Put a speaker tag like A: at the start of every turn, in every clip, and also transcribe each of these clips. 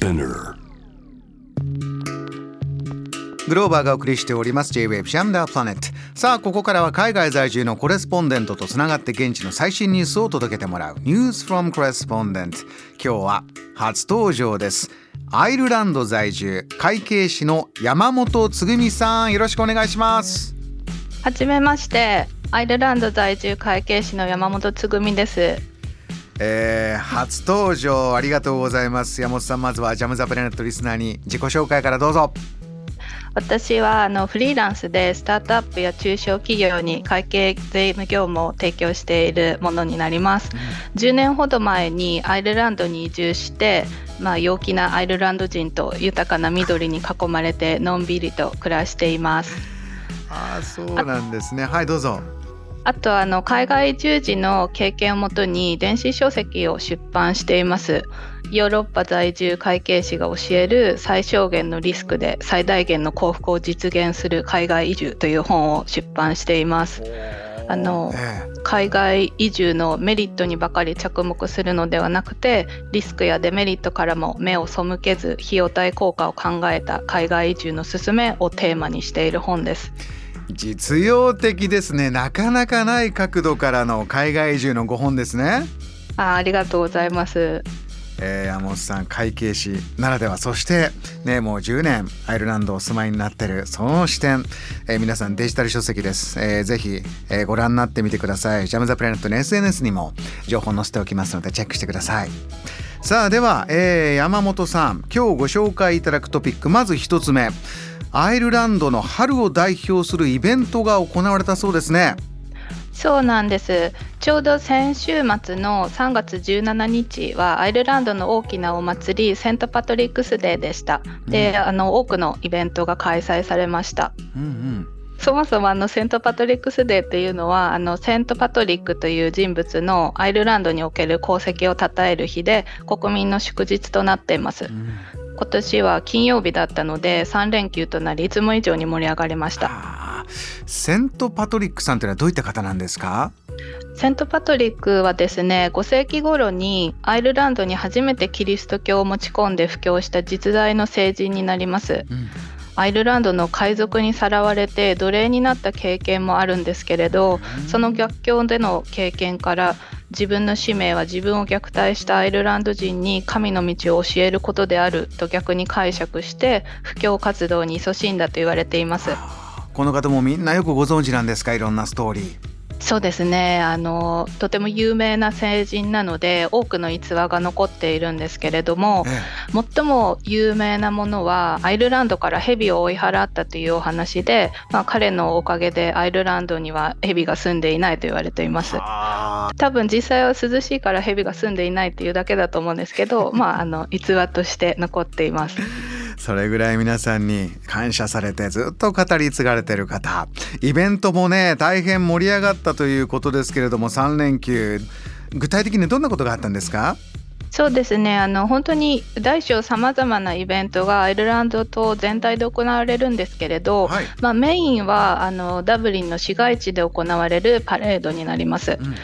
A: Spinner.
B: グローバーがお送りしております。J-Wave シャムダープラネットさあここからは海外在住のコレスポンデントとつながって現地の最新ニュースを届けてもらう。News from Correspondent 今日は初登場です。アイルランド在住会計士の山本つぐみさん。よろしくお願いします。
C: はじめまして。アイルランド在住会計士の山本つぐみです
B: えー、初登場ありがとうございます山本さんまずはジャムザプラネットリスナーに自己紹介からどうぞ
C: 私はあのフリーランスでスタートアップや中小企業に会計税務業務を提供しているものになります、うん、10年ほど前にアイルランドに移住してまあ、陽気なアイルランド人と豊かな緑に囲まれてのんびりと暮らしています。
B: ああそうなんですね。はいどうぞ。
C: あとあの海外従事の経験をもとに電子書籍を出版しています。ヨーロッパ在住会計士が教える最小限のリスクで最大限の幸福を実現する海外移住という本を出版しています。あの、海外移住のメリットにばかり着目するのではなくてリスクやデメリットからも目を背けず費用対効果を考えた海外移住の勧めをテーマにしている本です。
B: 実用的ですね。なかなかない角度からの海外移住の5本ですね。
C: あありがとうございます。
B: えー、山本さん会計士ならでは。そしてねもう10年アイルランドお住まいになってる。その視点、えー、皆さんデジタル書籍です、えー、ぜひ、えー、ご覧になってみてください。ジャムザプラネットの SNS にも情報載せておきますのでチェックしてください。さあでは、えー、山本さん。今日ご紹介いただくトピックまず1つ目アイルランドの春を代表するイベントが行われたそうですね。
C: そうなんです。ちょうど先週末の3月17日はアイルランドの大きなお祭りセントパトリックスデーでした、で、あの多くのイベントが開催されました、うんうん。そもそもあのセントパトリックスデーっていうのはあのセントパトリックという人物のアイルランドにおける功績を称える日で国民の祝日となっています。うん、今年は金曜日だったので3連休となりいつも以上に盛り上がりました。
B: セントパトリックさんというのはどういった方なんですか？
C: セントパトリックはですね5世紀頃にアイルランドに初めてキリスト教を持ち込んで布教した実在の聖人になります、うん、アイルランドの海賊にさらわれて奴隷になった経験もあるんですけれど、うん、その逆境での経験から自分の使命は自分を虐待したアイルランド人に神の道を教えることであると逆に解釈して布教活動に勤しんだと言われています。
B: この方もみんなよくご存知なんですか？いろんなストーリー。
C: そうですね。あのとても有名な聖人なので多くの逸話が残っているんですけれども、ええ、最も有名なものはアイルランドから蛇を追い払ったというお話で、まあ、彼のおかげでアイルランドには蛇が住んでいないと言われています。多分実際は涼しいから蛇が住んでいないっていうだけだと思うんですけど、まあ、あの逸話として残っています。
B: それぐらい皆さんに感謝されてずっと語り継がれてる方。イベントもね大変盛り上がったということですけれども3連休。具体的にどんなことがあったんですか？
C: そうですね。あの本当に大小さまざまなイベントがアイルランド島全体で行われるんですけれど、はい、まあ、メインはあのダブリンの市街地で行われるパレードになります。うん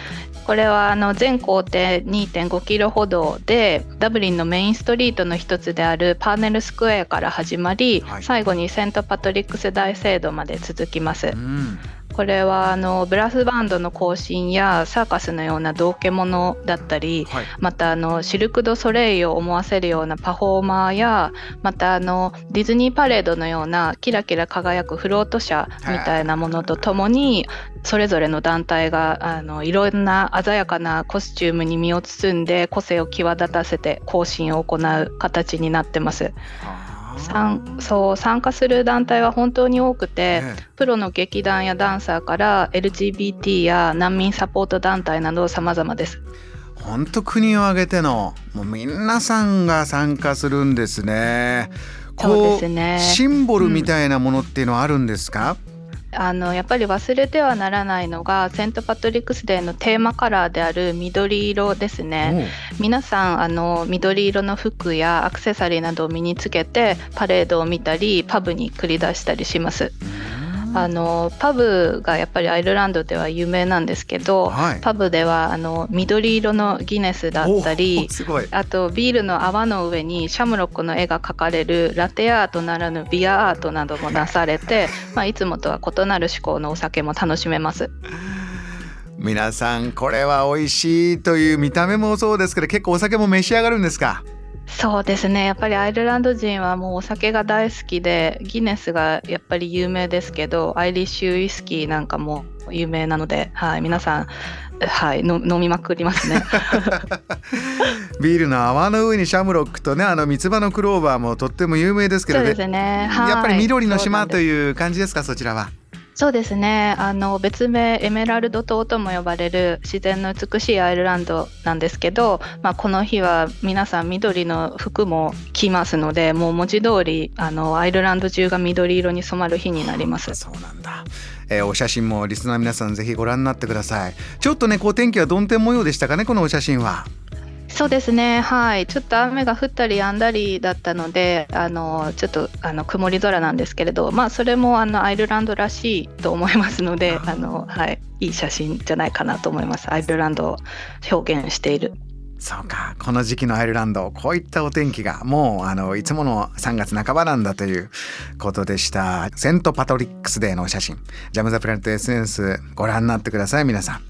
C: これはあの全行程2.5キロほどでダブリンのメインストリートの一つであるパーネルスクエアから始まり、はい、最後にセントパトリックス大聖堂まで続きます。うんこれはあのブラスバンドの行進やサーカスのような道化物だったり、はい、またあのシルク・ド・ソレイユを思わせるようなパフォーマーやまたあのディズニーパレードのようなキラキラ輝くフロート車みたいなものとともにそれぞれの団体があのいろんな鮮やかなコスチュームに身を包んで個性を際立たせて行進を行う形になってます。参そう参加する団体は本当に多くて、ね、プロの劇団やダンサーから LGBT や難民サポート団体など様々です。
B: 本当国を挙げてのもう皆さんが参加するんですね。
C: そうですね。
B: シンボルみたいなものっていうのはあるんですか？
C: うんあのやっぱり忘れてはならないのがセント・パトリックスデーのテーマカラーである緑色ですね皆さんあの緑色の服やアクセサリーなどを身につけてパレードを見たりパブに繰り出したりします。あのパブがやっぱりアイルランドでは有名なんですけど、はい、パブではあの緑色のギネスだったりあとビールの泡の上にシャムロックの絵が描かれるラテアートならぬビアアートなども出されて、まあ、いつもとは異なる趣向のお酒も楽しめます。
B: 皆さんこれは美味しいという見た目もそうですけど結構お酒も召し上がるんですか？
C: そうですね。やっぱりアイルランド人はもうお酒が大好きでギネスがやっぱり有名ですけどアイリッシュウイスキーなんかも有名なので、はい、皆さんはい飲みまくりますね。
B: ビールの泡の上にシャムロックとねあの三つ葉のクローバーもとっても有名ですけど
C: ね、ね、
B: やっぱり緑の島という感じですかそちらは？
C: そうですね。あの別名エメラルド島とも呼ばれる自然の美しいアイルランドなんですけど、まあ、この日は皆さん緑の服も着ますのでもう文字通りあのアイルランド中が緑色に染まる日になります。
B: そうなんだ。えー、お写真もリスナー皆さんぜひご覧になってください。ちょっとねこう天気は曇天模様でしたかねこのお写真は。
C: そうですね、はい、ちょっと雨が降ったりやんだりだったので、あのちょっとあの曇り空なんですけれど、まあ、それもあのアイルランドらしいと思いますので、あのはい、いい写真じゃないかなと思います、アイルランドを表現している。
B: そうか。この時期のアイルランドこういったお天気がもうあのいつもの3月半ばなんだということでした。セントパトリックスデーのお写真。ジャム・ザ・プラネット SNS ご覧になってください皆さん。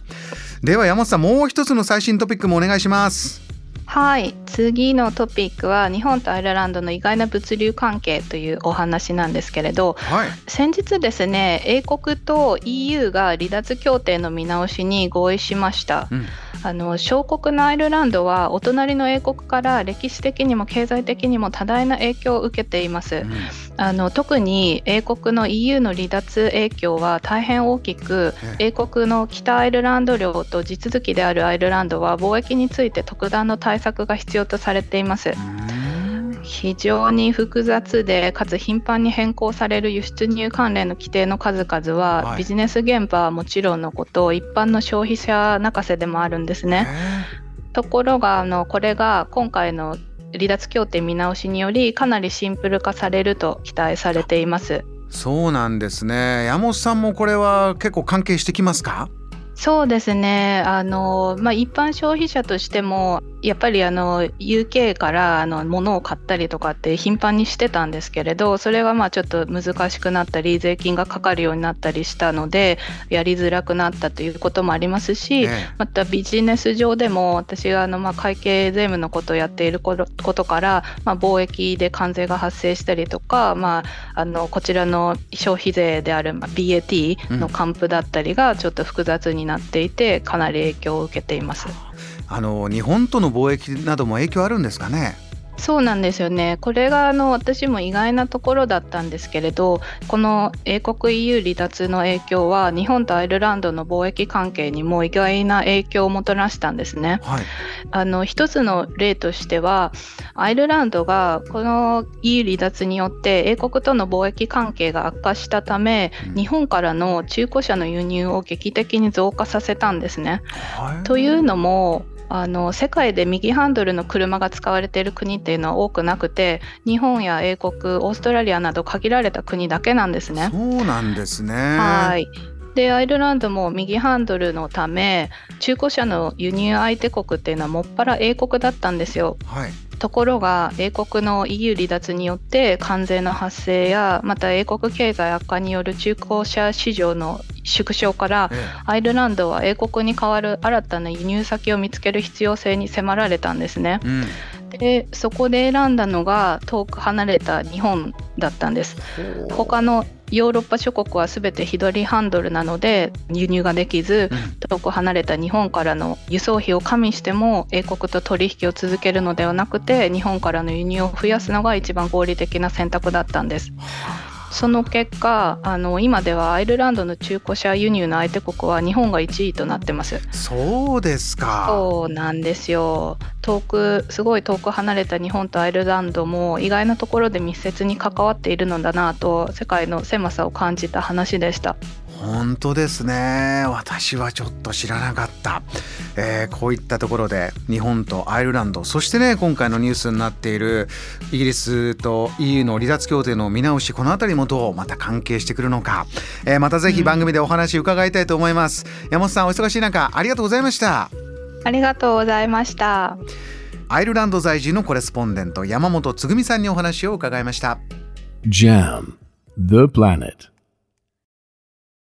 B: では山本さんもう一つの最新トピックもお願いします
C: はい。次のトピックは日本とアイルランドの意外な物流関係というお話なんですけれど、はい、先日ですね英国と EU が離脱協定の見直しに合意しました。うん。あの小国のアイルランドはお隣の英国から歴史的にも経済的にも多大な影響を受けています、うん、あの特に英国の EU の離脱影響は大変大きく英国の北アイルランド領と地続きであるアイルランドは貿易について特段の対策が必要とされています。うん非常に複雑でかつ頻繁に変更される輸出入関連の規定の数々は、はい、ビジネス現場はもちろんのこと一般の消費者泣かせでもあるんですね。ところがあのこれが今回の離脱協定見直しによりかなりシンプル化されると期待されています。
B: そうなんですね山本さんもこれは結構関係してきますか？
C: そうですねあの、まあ、一般消費者としてもやっぱりあの UK からあの物を買ったりとかって頻繁にしてたんですけれどそれがまあちょっと難しくなったり税金がかかるようになったりしたのでやりづらくなったということもありますし、ね、またビジネス上でも私があのまあ会計税務のことをやっていることから、まあ、貿易で関税が発生したりとか、まあ、あのこちらの消費税である BAT の還付だったりがちょっと複雑になっていてかなり影響を受けています。
B: あの日本との貿易なども影響あるんですかね？
C: そうなんですよね。これがあの私も意外なところだったんですけれど、この英国 EU 離脱の影響は日本とアイルランドの貿易関係にも意外な影響をもたらしたんですね。はい、あの一つの例としては、アイルランドがこの EU 離脱によって英国との貿易関係が悪化したため、うん、日本からの中古車の輸入を劇的に増加させたんですね。はい、というのもあの世界で右ハンドルの車が使われている国っていうのは多くなくて日本や英国オーストラリアなど限られた国だけなんですね。
B: そうなんですね
C: はいでアイルランドも右ハンドルのため中古車の輸入相手国っていうのはもっぱら英国だったんですよ。はいところが英国の EU 離脱によって関税の発生やまた英国経済悪化による中古車市場の縮小から、アイルランドは英国に代わる新たな輸入先を見つける必要性に迫られたんですね。うん。でそこで選んだのが遠く離れた日本だったんです。他のヨーロッパ諸国は全て左ハンドルなので輸入ができず、遠く離れた日本からの輸送費を加味しても英国と取引を続けるのではなくて日本からの輸入を増やすのが一番合理的な選択だったんです。その結果あの今ではアイルランドの中古車輸入の相手国は日本が1位となってます。
B: そうですか。
C: そうなんですよ。遠くすごい遠く離れた日本とアイルランドも意外なところで密接に関わっているのだなと世界の狭さを感じた話でした
B: 本当ですね。私はちょっと知らなかった、えー、こういったところで日本とアイルランドそしてね今回のニュースになっているイギリスと EU の離脱協定の見直しこの辺りもどうまた関係してくるのか、えー、またぜひ番組でお話伺いたいと思います、うん、山本さんお忙しい中ありがとうございました。
C: ありがとうございました。
B: アイルランド在住のコレスポンデント山本つぐみさんにお話を伺いました。
A: JAM The Planet